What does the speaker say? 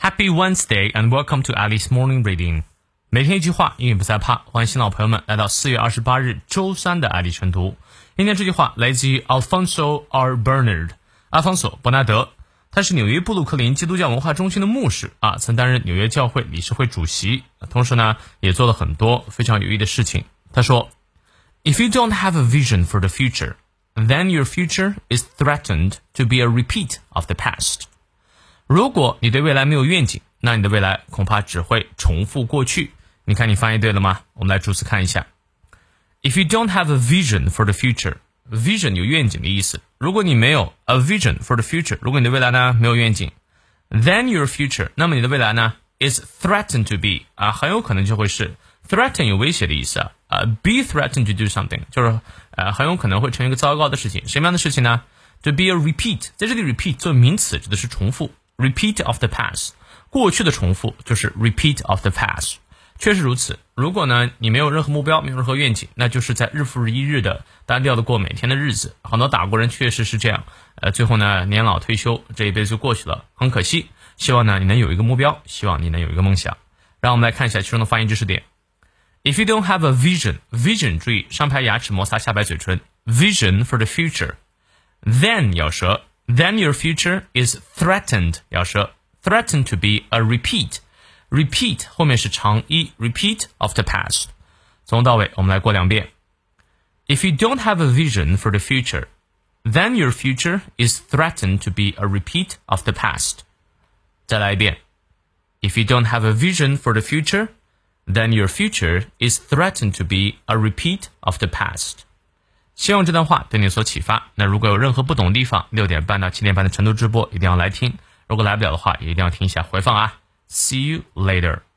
Happy Wednesday and welcome to Alice Morning Reading。每天一句话，英语不再怕。欢迎新老朋友们来到四月二十八日周三的爱丽晨读。今天这句话来自于 Alfonso R. Bernard，阿方索·伯纳德。他是纽约布鲁克林基督教文化中心的牧师啊，曾担任纽约教会理事会主席，同时呢，也做了很多非常有益的事情。他说：“If you don't have a vision for the future, then your future is threatened to be a repeat of the past。” 如果你对未来没有愿景，那你的未来恐怕只会重复过去。你看，你翻译对了吗？我们来逐词看一下。If you don't have a vision for the future，vision 有愿景的意思。如果你没有 a vision for the future，如果你的未来呢没有愿景，then your future，那么你的未来呢 is threatened to be 啊，很有可能就会是 threaten 有威胁的意思啊。啊，be threatened to do something，就是呃很有可能会成为一个糟糕的事情。什么样的事情呢？To be a repeat，在这里 repeat 作为名词指的是重复。Repeat of the past，过去的重复就是 repeat of the past，确实如此。如果呢你没有任何目标，没有任何愿景，那就是在日复一日的单调的过每天的日子。很多打工人确实是这样，呃，最后呢年老退休，这一辈子就过去了，很可惜。希望呢你能有一个目标，希望你能有一个梦想。让我们来看一下其中的发音知识点。If you don't have a vision，vision 注意上排牙齿摩擦下排嘴唇，vision for the future，then 咬舌。then your future is threatened，咬舌，threatened to be a repeat。repeat 后面是长一，repeat of the past。从头到尾我们来过两遍。If you don't have a vision for the future, then your future is threatened to be a repeat of the past。再来一遍。If you don't have a vision for the future, then your future is threatened to be a repeat of the past。 希望这段话对你有所启发。那如果有任何不懂的地方，六点半到七点半的成都直播一定要来听。如果来不了的话，也一定要听一下回放啊。See you later.